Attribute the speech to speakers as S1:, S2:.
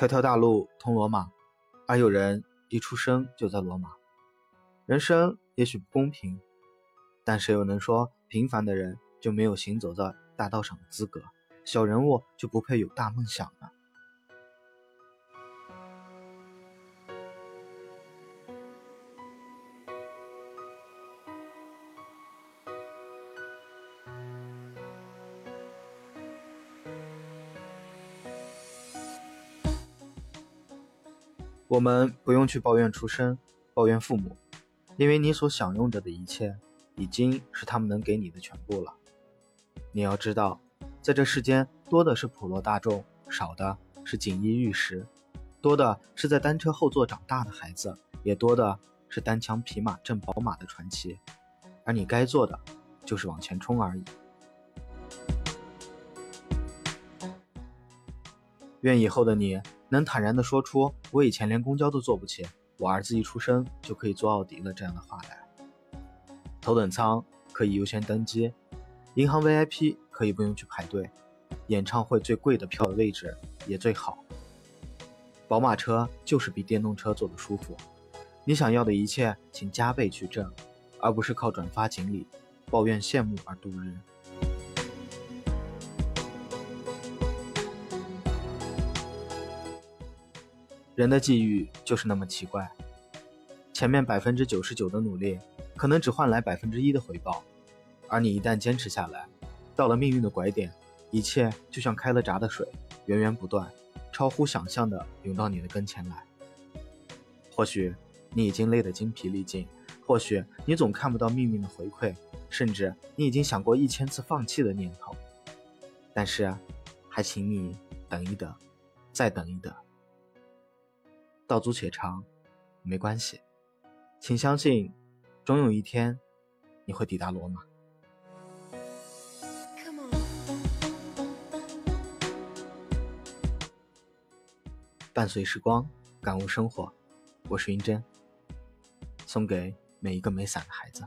S1: 条条大路通罗马，而有人一出生就在罗马。人生也许不公平，但谁又能说平凡的人就没有行走在大道上的资格？小人物就不配有大梦想呢？我们不用去抱怨出身，抱怨父母，因为你所享用着的一切，已经是他们能给你的全部了。你要知道，在这世间，多的是普罗大众，少的是锦衣玉食，多的是在单车后座长大的孩子，也多的是单枪匹马挣宝马的传奇。而你该做的，就是往前冲而已。愿以后的你。能坦然地说出“我以前连公交都坐不起，我儿子一出生就可以坐奥迪了”这样的话来。头等舱可以优先登机，银行 VIP 可以不用去排队，演唱会最贵的票的位置也最好。宝马车就是比电动车坐的舒服。你想要的一切，请加倍去挣，而不是靠转发锦鲤、抱怨羡慕而度日。人的际遇就是那么奇怪，前面百分之九十九的努力，可能只换来百分之一的回报，而你一旦坚持下来，到了命运的拐点，一切就像开了闸的水，源源不断，超乎想象的涌到你的跟前来。或许你已经累得精疲力尽，或许你总看不到命运的回馈，甚至你已经想过一千次放弃的念头，但是，还请你等一等，再等一等。道阻且长，没关系，请相信，终有一天，你会抵达罗马。伴随时光，感悟生活，我是云真，送给每一个没伞的孩子。